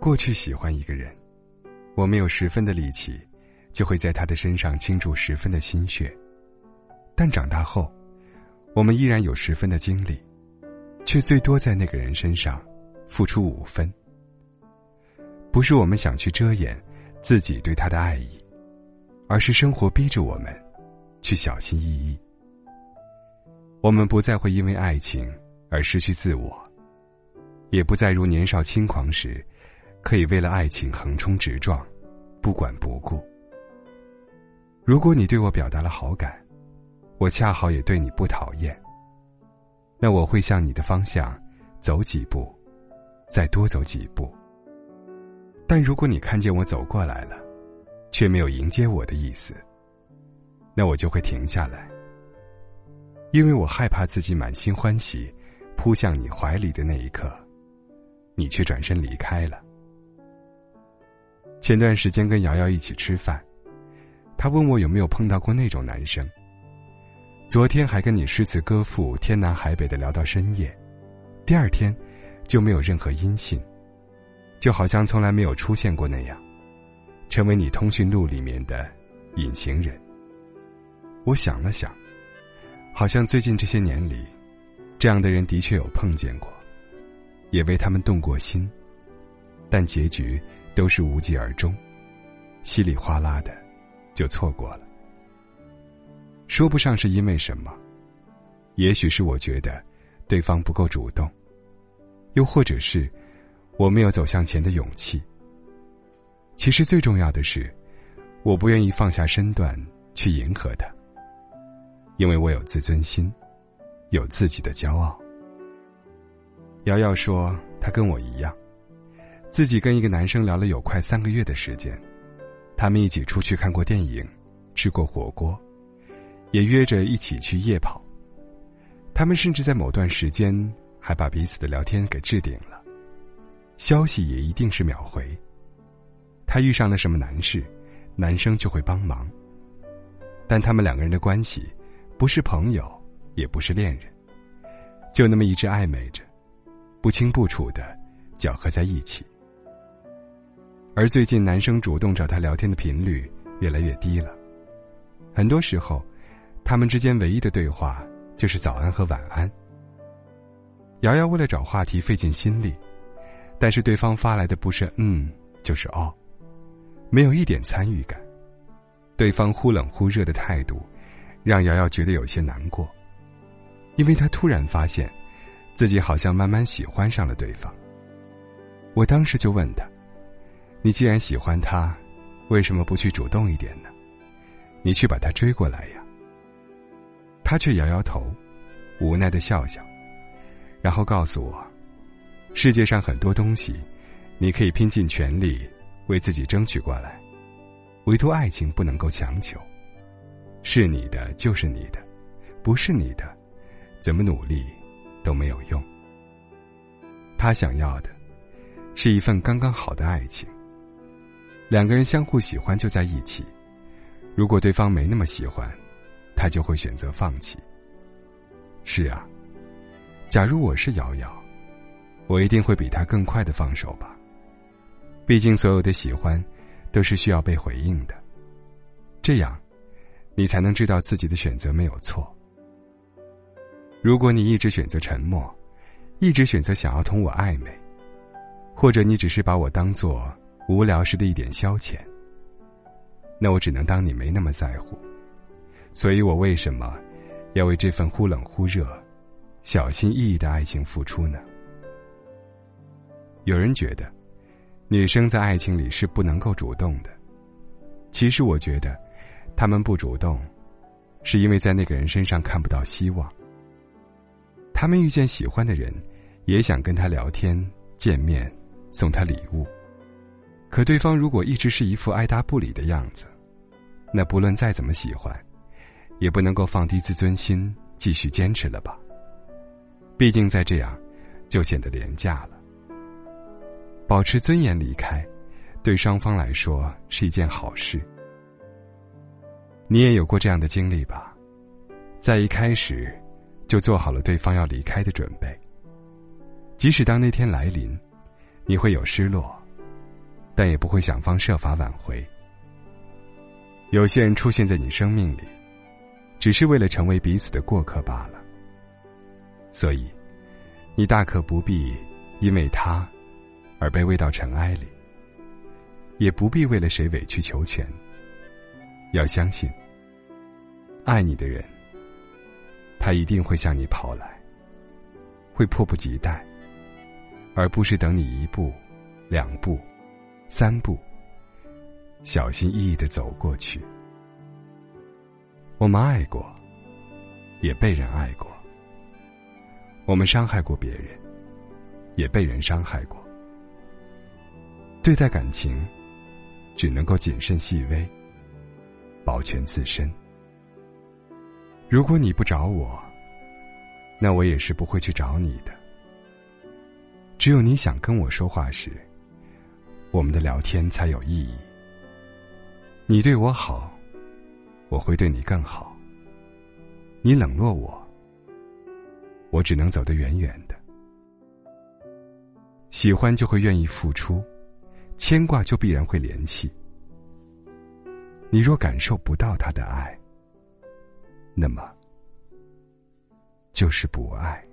过去喜欢一个人，我们有十分的力气，就会在他的身上倾注十分的心血。但长大后，我们依然有十分的精力，却最多在那个人身上付出五分。不是我们想去遮掩自己对他的爱意，而是生活逼着我们去小心翼翼。我们不再会因为爱情而失去自我，也不再如年少轻狂时。可以为了爱情横冲直撞，不管不顾。如果你对我表达了好感，我恰好也对你不讨厌，那我会向你的方向走几步，再多走几步。但如果你看见我走过来了，却没有迎接我的意思，那我就会停下来，因为我害怕自己满心欢喜扑向你怀里的那一刻，你却转身离开了。前段时间跟瑶瑶一起吃饭，她问我有没有碰到过那种男生。昨天还跟你诗词歌赋、天南海北的聊到深夜，第二天就没有任何音信，就好像从来没有出现过那样，成为你通讯录里面的隐形人。我想了想，好像最近这些年里，这样的人的确有碰见过，也为他们动过心，但结局。都是无疾而终，稀里哗啦的，就错过了。说不上是因为什么，也许是我觉得对方不够主动，又或者是我没有走向前的勇气。其实最重要的是，我不愿意放下身段去迎合他，因为我有自尊心，有自己的骄傲。瑶瑶说，她跟我一样。自己跟一个男生聊了有快三个月的时间，他们一起出去看过电影，吃过火锅，也约着一起去夜跑。他们甚至在某段时间还把彼此的聊天给置顶了，消息也一定是秒回。他遇上了什么难事，男生就会帮忙。但他们两个人的关系，不是朋友，也不是恋人，就那么一直暧昧着，不清不楚的搅合在一起。而最近，男生主动找她聊天的频率越来越低了。很多时候，他们之间唯一的对话就是早安和晚安。瑶瑶为了找话题费尽心力，但是对方发来的不是嗯就是哦，没有一点参与感。对方忽冷忽热的态度，让瑶瑶觉得有些难过，因为她突然发现，自己好像慢慢喜欢上了对方。我当时就问他。你既然喜欢他，为什么不去主动一点呢？你去把他追过来呀。他却摇摇头，无奈的笑笑，然后告诉我：世界上很多东西，你可以拼尽全力为自己争取过来，唯独爱情不能够强求。是你的就是你的，不是你的，怎么努力都没有用。他想要的，是一份刚刚好的爱情。两个人相互喜欢就在一起，如果对方没那么喜欢，他就会选择放弃。是啊，假如我是瑶瑶，我一定会比他更快的放手吧。毕竟所有的喜欢，都是需要被回应的，这样，你才能知道自己的选择没有错。如果你一直选择沉默，一直选择想要同我暧昧，或者你只是把我当做……无聊时的一点消遣，那我只能当你没那么在乎。所以我为什么要为这份忽冷忽热、小心翼翼的爱情付出呢？有人觉得，女生在爱情里是不能够主动的。其实我觉得，他们不主动，是因为在那个人身上看不到希望。他们遇见喜欢的人，也想跟他聊天、见面、送他礼物。可对方如果一直是一副爱答不理的样子，那不论再怎么喜欢，也不能够放低自尊心继续坚持了吧？毕竟再这样，就显得廉价了。保持尊严离开，对双方来说是一件好事。你也有过这样的经历吧？在一开始，就做好了对方要离开的准备。即使当那天来临，你会有失落。但也不会想方设法挽回。有些人出现在你生命里，只是为了成为彼此的过客罢了。所以，你大可不必因为他而卑微到尘埃里，也不必为了谁委曲求全。要相信，爱你的人，他一定会向你跑来，会迫不及待，而不是等你一步、两步、三步。小心翼翼的走过去。我们爱过，也被人爱过。我们伤害过别人，也被人伤害过。对待感情，只能够谨慎细微，保全自身。如果你不找我，那我也是不会去找你的。只有你想跟我说话时，我们的聊天才有意义。你对我好，我会对你更好。你冷落我，我只能走得远远的。喜欢就会愿意付出，牵挂就必然会联系。你若感受不到他的爱，那么就是不爱。